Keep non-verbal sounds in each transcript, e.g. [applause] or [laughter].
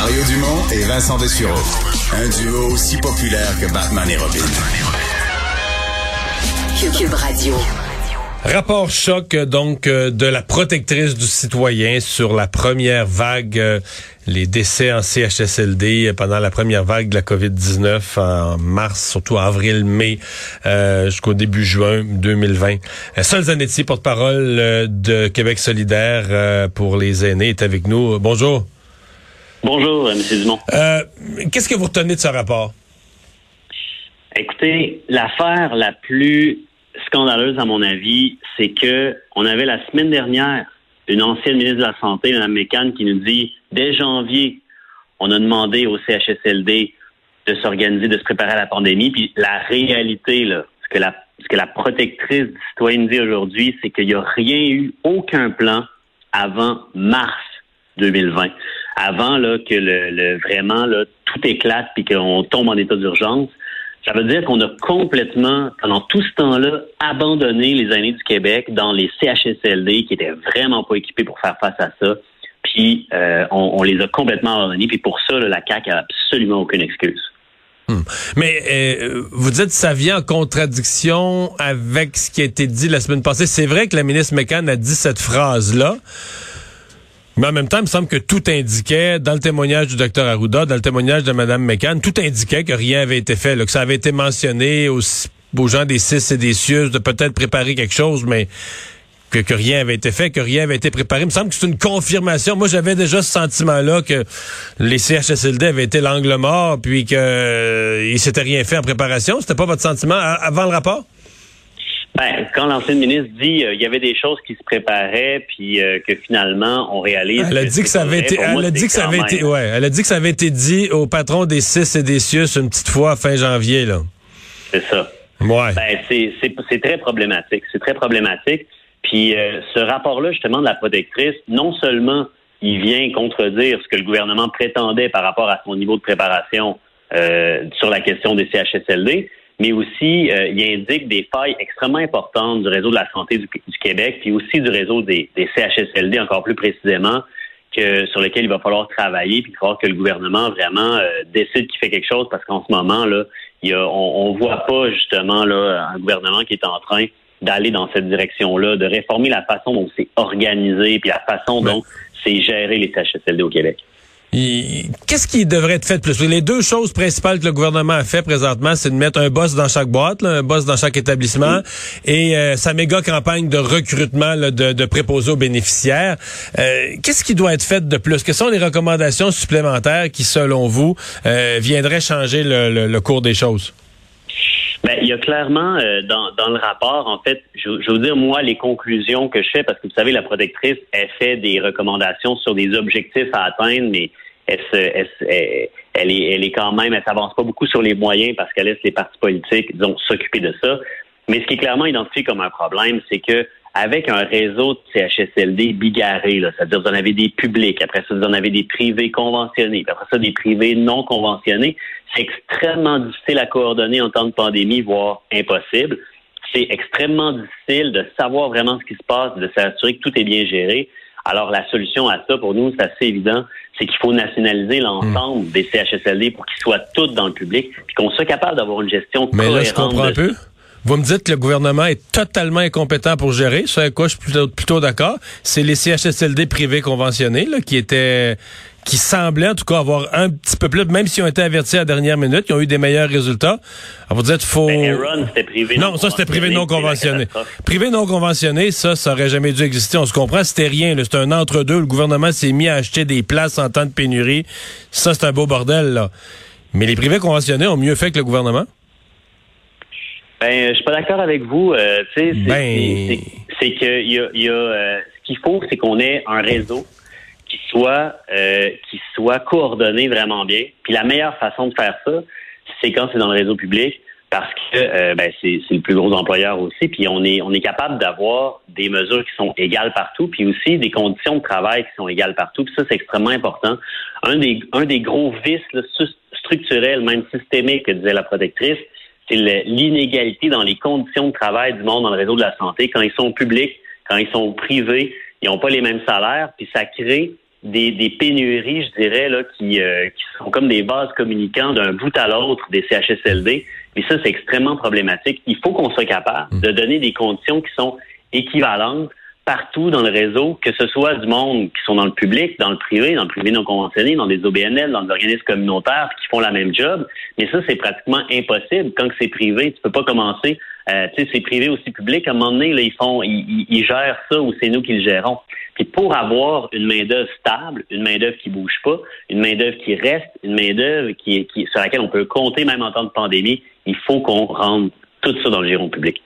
Mario Dumont et Vincent Dessureau. Un duo aussi populaire que Batman et Robin. Cube Radio. Rapport choc donc euh, de la protectrice du citoyen sur la première vague, euh, les décès en CHSLD pendant la première vague de la COVID-19 en mars, surtout avril, mai, euh, jusqu'au début juin 2020. Sol Zanetti, porte-parole de Québec solidaire pour les aînés, est avec nous. Bonjour. Bonjour, M. Dumont. Qu'est-ce que vous retenez de ce rapport? Écoutez, l'affaire la plus scandaleuse, à mon avis, c'est que on avait la semaine dernière une ancienne ministre de la Santé, Mme Mécan, qui nous dit dès janvier, on a demandé au CHSLD de s'organiser, de se préparer à la pandémie. Puis la réalité, là, ce que la, ce que la protectrice du citoyen dit aujourd'hui, c'est qu'il n'y a rien eu, aucun plan avant mars 2020. Avant là, que le, vraiment là, tout éclate puis qu'on tombe en état d'urgence. Ça veut dire qu'on a complètement, pendant tout ce temps-là, abandonné les aînés du Québec dans les CHSLD qui étaient vraiment pas équipés pour faire face à ça. Puis euh, on, les a complètement abandonnés. Puis pour ça, la CAQ a absolument aucune excuse. Hmm. Mais euh, vous dites ça vient en contradiction avec ce qui a été dit la semaine passée. C'est vrai que la ministre McCann a dit cette phrase-là. Mais en même temps, il me semble que tout indiquait, dans le témoignage du docteur Arruda, dans le témoignage de Mme McCann, tout indiquait que rien avait été fait, que ça avait été mentionné aux, gens des CIS et des CIUS de peut-être préparer quelque chose, mais que, rien avait été fait, que rien avait été préparé. Il me semble que c'est une confirmation. Moi, j'avais déjà ce sentiment-là que les CHSLD avaient été l'angle mort, puis qu'il euh, s'était rien fait en préparation. C'était pas votre sentiment avant le rapport? Ben, quand l'ancienne ministre dit euh, il y avait des choses qui se préparaient, puis euh, que finalement on réalise. Elle a dit que ça avait été. Elle a dit que ça avait été. Ouais, elle a dit que ça avait été dit au patron des CIS et des CIUS une petite fois fin janvier là. C'est ça. Ouais. Ben, c'est très problématique. C'est très problématique. Puis euh, ce rapport-là justement de la protectrice, non seulement il vient contredire ce que le gouvernement prétendait par rapport à son niveau de préparation sur la question des CHSLD, mais aussi euh, il indique des failles extrêmement importantes du réseau de la santé du, Québec, puis aussi du réseau des, CHSLD encore plus précisément, que sur lesquels il va falloir travailler, puis falloir que le gouvernement vraiment euh, décide qu'il fait quelque chose, parce qu'en ce moment là, il y a, on, ne voit pas justement là un gouvernement qui est en train d'aller dans cette direction-là, de réformer la façon dont c'est organisé, puis la façon dont c'est géré les CHSLD au Québec. Qu'est-ce qui devrait être fait de plus? Les deux choses principales que le gouvernement a fait présentement, c'est de mettre un boss dans chaque boîte, un boss dans chaque établissement, et euh, sa méga campagne de recrutement de, préposés aux bénéficiaires. Euh, qu'est-ce qui doit être fait de plus? Quelles sont les recommandations supplémentaires qui, selon vous, euh, viendraient changer le, cours des choses? Ben, il y a clairement dans, dans, le rapport, en fait, je, je veux dire, moi, les conclusions que je fais, parce que vous savez, la protectrice, elle fait des recommandations sur des objectifs à atteindre, mais elle, elle, est, elle est quand même, elle s'avance pas beaucoup sur les moyens parce qu'elle laisse les partis politiques, disons, s'occuper de ça. Mais ce qui est clairement identifié comme un problème, c'est que avec un réseau de CHSLD bigarré, c'est-à-dire vous en avez des publics, après ça vous en avez des privés conventionnés, après ça des privés non conventionnés, c'est extrêmement difficile à coordonner en temps de pandémie, voire impossible. C'est extrêmement difficile de savoir vraiment ce qui se passe, de s'assurer que tout est bien géré. Alors, la solution à ça, pour nous, c'est assez évident, c'est qu'il faut nationaliser l'ensemble hmm. des CHSLD pour qu'ils soient tous dans le public, puis qu'on soit capable d'avoir une gestion Mais là, je comprends un peu. Vous me dites que le gouvernement est totalement incompétent pour gérer, ce avec quoi je suis plutôt, plutôt d'accord. C'est les CHSLD privés conventionnés là, qui étaient qui semblaient en tout cas avoir un petit peu plus, même s'ils ont été avertis à la dernière minute, qui ont eu des meilleurs résultats. Alors vous dites faut. Ben, c'était privé. Non, ça c'était privé non conventionné. Privé non conventionné, ça, ça aurait jamais dû exister. On se comprend, c'était rien. C'est un entre-deux. Le gouvernement s'est mis à acheter des places en temps de pénurie. Ça, c'est un beau bordel là. Mais les privés conventionnés ont mieux fait que le gouvernement. Ben, je suis pas d'accord avec vous. Euh, c'est ben... que y a, y a euh, ce qu'il faut, c'est qu'on ait un réseau qui soit euh, qui soit coordonné vraiment bien. Puis la meilleure façon de faire ça, c'est quand c'est dans le réseau public, parce que euh, ben, c'est le plus gros employeur aussi. Puis on est on est capable d'avoir des mesures qui sont égales partout, puis aussi des conditions de travail qui sont égales partout. Puis ça, c'est extrêmement important. Un des un des gros vices là, structurels, même systémiques, que disait la protectrice, c'est l'inégalité dans les conditions de travail du monde dans le réseau de la santé. Quand ils sont publics, quand ils sont privés, ils n'ont pas les mêmes salaires, puis ça crée des, des pénuries, je dirais, là, qui, euh, qui sont comme des vases communicants d'un bout à l'autre des CHSLD. Et ça, c'est extrêmement problématique. Il faut qu'on soit capable de donner des conditions qui sont équivalentes partout dans le réseau, que ce soit du monde qui sont dans le public, dans le privé, dans le privé non conventionné, dans des OBNL, dans des organismes communautaires qui font la même job. Mais ça, c'est pratiquement impossible. Quand c'est privé, tu peux pas commencer. Euh, tu sais, c'est privé aussi public. À un moment donné, là, ils font, ils, gèrent ça ou c'est nous qui le gérons. Puis pour avoir une main d'œuvre stable, une main d'œuvre qui bouge pas, une main d'œuvre qui reste, une main d'œuvre qui, qui, sur laquelle on peut compter même en temps de pandémie, il faut qu'on rende tout ça dans le giron public.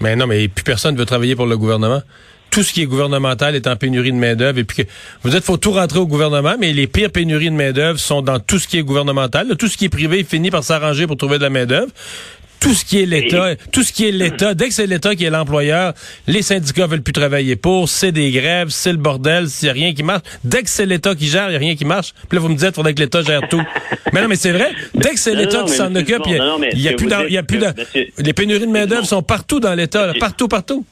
Mais non, mais plus personne ne veut travailler pour le gouvernement. Tout ce qui est gouvernemental est en pénurie de main-d'œuvre. Et puis que, vous dites faut tout rentrer au gouvernement, mais les pires pénuries de main-d'œuvre sont dans tout ce qui est gouvernemental. Tout ce qui est privé finit par s'arranger pour trouver de la main-d'œuvre tout ce qui est l'État, tout ce qui est l'État, dès que c'est l'État qui est l'employeur, les syndicats veulent plus travailler pour, c'est des grèves, c'est le bordel, s'il n'y a rien qui marche. Dès que c'est l'État qui gère, il n'y a rien qui marche. Puis là, vous me dites, faudrait que l'État gère tout. mais non, mais c'est vrai. Dès que c'est l'État qui s'en occupe, il n'y a, plus il y a plus les pénuries de main-d'œuvre sont partout dans l'État, partout, partout.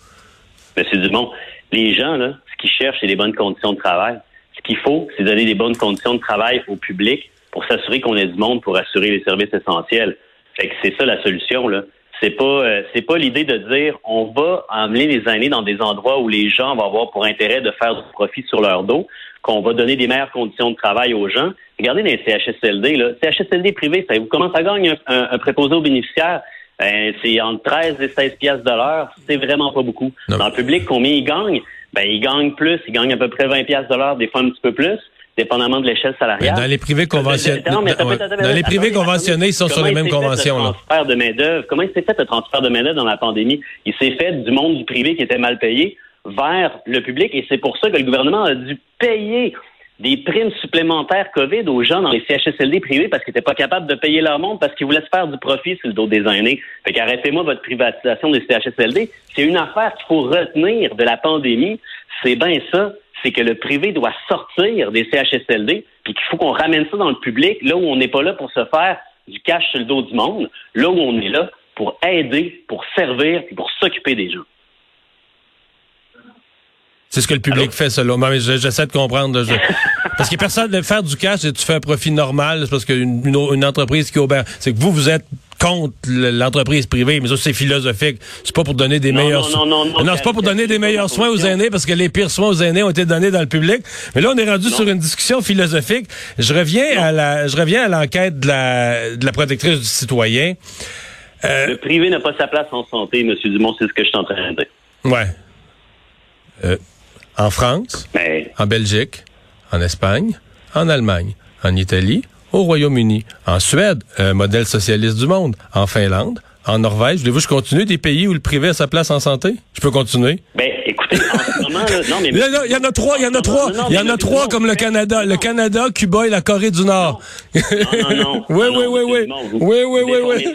Monsieur Dumont, les gens, là, ce qu'ils cherchent, c'est des bonnes conditions de travail. Ce qu'il faut, c'est donner des bonnes conditions de travail au public pour s'assurer qu'on ait du monde pour assurer les services essentiels. Fait que c'est ça la solution, là. C'est pas euh, c'est pas l'idée de dire on va emmener les aînés dans des endroits où les gens vont avoir pour intérêt de faire du profit sur leur dos, qu'on va donner des meilleures conditions de travail aux gens. Regardez les CHSLD, là. CHSLD privé, savez-vous comment ça gagne un, préposé aux bénéficiaires? Ben, c'est entre 13 et 16 pièces de l'heure. C'est vraiment pas beaucoup. Dans le public, combien ils gagnent? Ben, ils gagnent plus. Ils gagnent à peu près 20 pièces de l'heure, des fois un petit peu plus dépendamment de l'échelle salariale. dans les privés conventionnés, dans, les privés conventionnés, ils sont sur les mêmes conventions. Le transfert de main d'œuvre. Comment il s'est fait le transfert de main d'œuvre dans la pandémie? Il s'est fait du monde du privé qui était mal payé vers le public, et c'est pour ça que le gouvernement a dû payer des primes supplémentaires COVID aux gens dans les CHSLD privés parce qu'ils n'étaient pas capables de payer leur monde parce qu'ils voulaient se faire du profit sur le dos des aînés. Fait qu'arrêtez-moi votre privatisation des CHSLD. C'est une affaire qu'il faut retenir de la pandémie. C'est bien ça c'est que le privé doit sortir des CHSLD, puis qu'il faut qu'on ramène ça dans le public, là où on n'est pas là pour se faire du cash sur le dos du monde, là où on est là pour aider, pour servir, et pour s'occuper des gens. C'est ce que le public fait, selon moi. J'essaie de comprendre. [laughs] Parce que personne ne faire du cash et tu fais un profit normal. C'est parce qu'une une, entreprise qui obère. C'est que vous, vous êtes contre l'entreprise privée, mais ça, c'est philosophique. C'est pas pour donner des meilleurs soins. Non, non, non, non c'est pas pour donner des meilleurs soins aux aînés parce que les pires soins aux aînés ont été donnés dans le public. Mais là, on est rendu sur une discussion philosophique. Je reviens à la, je reviens à l'enquête de la, de la protectrice du citoyen. Euh, le privé n'a pas sa place en santé, M. Dumont, c'est ce que je suis en train de dire. Ouais. Euh, en France, en Belgique, en Espagne, en Allemagne, en Italie, au Royaume-Uni, en Suède, un modèle socialiste du monde, en Finlande, en Norvège. Voulez-vous que je continue des pays où le privé a sa place en santé? Je peux continuer? Ben, écoutez, en ce moment, là, non, mais... Il y en a trois, il y en a trois. Il y en a trois comme le Canada. Le Canada, Cuba et la Corée du Nord. Non, non, non. [laughs] oui, oui, oui, oui. Oui, oui, oui, oui.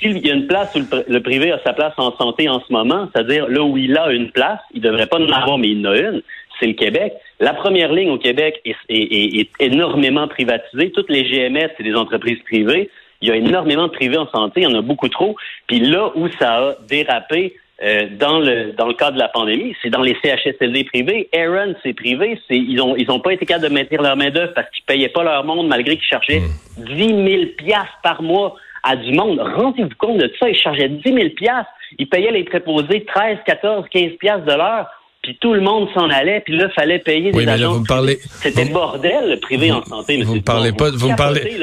S'il y a une place où le, privé a sa place en santé en ce moment, c'est-à-dire là où il a une place, il devrait pas en avoir, mais il en a une, c'est le Québec. La première ligne au Québec est, énormément privatisée. Toutes les GMS, c'est des entreprises privées. Il y a énormément de privés en santé, il y en a beaucoup trop. Puis là où ça a dérapé euh, dans le dans le cadre de la pandémie, c'est dans les CHSLD privés. Aaron, c'est privé, c'est ils ont ils ont pas été capables de maintenir leur main d'œuvre parce qu'ils payaient pas leur monde malgré qu'ils cherchaient 10 hmm. 000 piastres par mois à du monde. Rendez-vous compte de ça, ils chargeaient 10 000 piastres. Ils payaient les préposés 13, 14, 15 piastres de l'heure puis tout le monde s'en allait, puis là, fallait payer des agents. vous me parlez, C'était bordel, le privé en santé, Vous me parlez pas, vous me parlez,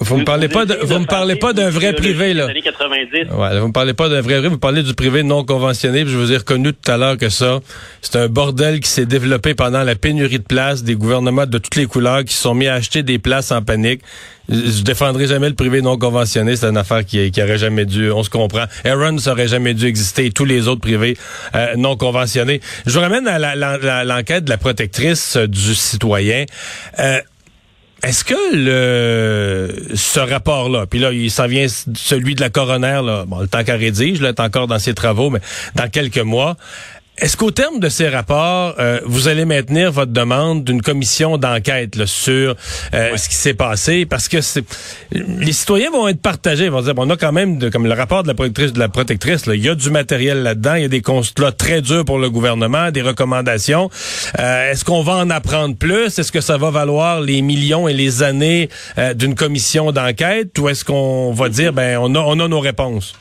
vous, me parlez pas, de, vous me parlez pas d'un vrai privé, là. Années 90. Ouais, vous me parlez pas d'un vrai privé, vous parlez du privé non conventionné, puis je vous ai reconnu tout à l'heure que ça, c'est un bordel qui s'est développé pendant la pénurie de places, des gouvernements de toutes les couleurs qui se sont mis à acheter des places en panique. Je défendrai jamais le privé non conventionné. C'est une affaire qui, qui aurait jamais dû. On se comprend. Aaron n'aurait jamais dû exister. tous les autres privés euh, non conventionnés. Je vous ramène à l'enquête de la protectrice euh, du citoyen. Euh, est-ce que le ce rapport-là, puis là, il s'en vient celui de la coroner, là, bon, le temps qu'elle rédige, là, est encore dans ses travaux, mais dans quelques mois, Est-ce qu'au terme de ces rapports, euh, vous allez maintenir votre demande d'une commission d'enquête sur euh, ce qui s'est passé? Parce que les citoyens vont être partagés. Ils vont dire, bon, on a quand même, de, comme le rapport de la protectrice, de la protectrice, il y a du matériel là-dedans, il y a des constats très durs pour le gouvernement, des recommandations. Euh, est-ce qu'on va en apprendre plus? Est-ce que ça va valoir les millions et les années d'une commission d'enquête? Ou est-ce qu'on va dire, ben, on a, on a nos réponses?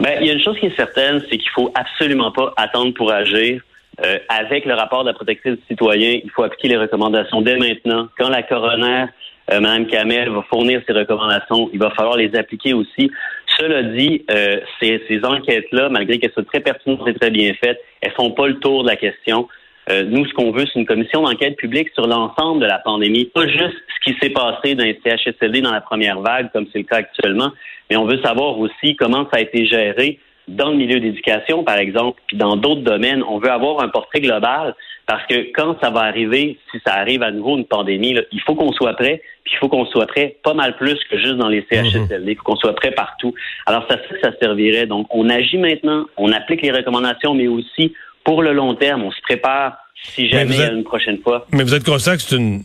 Ben, il y a une chose qui est certaine, c'est qu'il faut absolument pas attendre pour agir. Euh, avec le rapport de la protection du citoyen, il faut appliquer les recommandations dès maintenant. Quand la coroner, euh, Mme Kamel, va fournir ses recommandations, il va falloir les appliquer aussi. Cela dit, euh, ces, ces enquêtes-là, malgré qu'elles soient très pertinentes et très bien faites, elles font pas le tour de la question. Euh, nous, ce qu'on veut, c'est une commission d'enquête publique sur l'ensemble de la pandémie, pas juste ce qui s'est passé dans les CHSLD dans la première vague, comme c'est le cas actuellement, mais on veut savoir aussi comment ça a été géré dans le milieu d'éducation, par exemple, puis dans d'autres domaines. On veut avoir un portrait global parce que quand ça va arriver, si ça arrive à nouveau une pandémie, il faut qu'on soit prêt, puis il faut qu'on soit prêt pas mal plus que juste dans les CHSLD, mhm. il faut qu'on soit prêt partout. Alors, ça ça servirait. Donc, on agit maintenant, on applique les recommandations, mais aussi pour le long terme, on se prépare si jamais il y a une prochaine fois. Mais vous êtes conscient que c'est une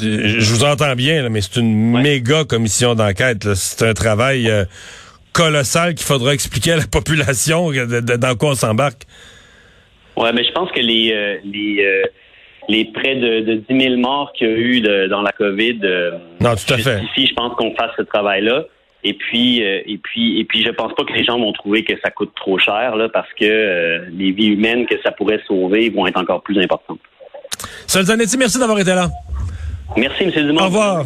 je vous entends bien, mais c'est une méga commission d'enquête. C'est un travail euh, colossal qu'il faudra expliquer à la [laughs] population dans quoi on s'embarque. Oui, mais je pense que les, euh, les, euh, les près de, de 10 000 morts qu'il y a eu dans la COVID non, tout à fait. je pense qu'on fasse ce travail-là. Et puis, euh, et puis, et puis, je pense pas que les gens vont trouver que ça coûte trop cher, là, parce que euh, les vies humaines que ça pourrait sauver vont être encore plus importantes. Sol Zanetti, merci d'avoir été là. Merci, M. Dumont. Au revoir.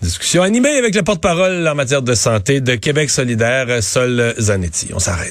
Discussion animée avec le porte-parole en matière de santé de Québec solidaire, Sol Zanetti. On s'arrête.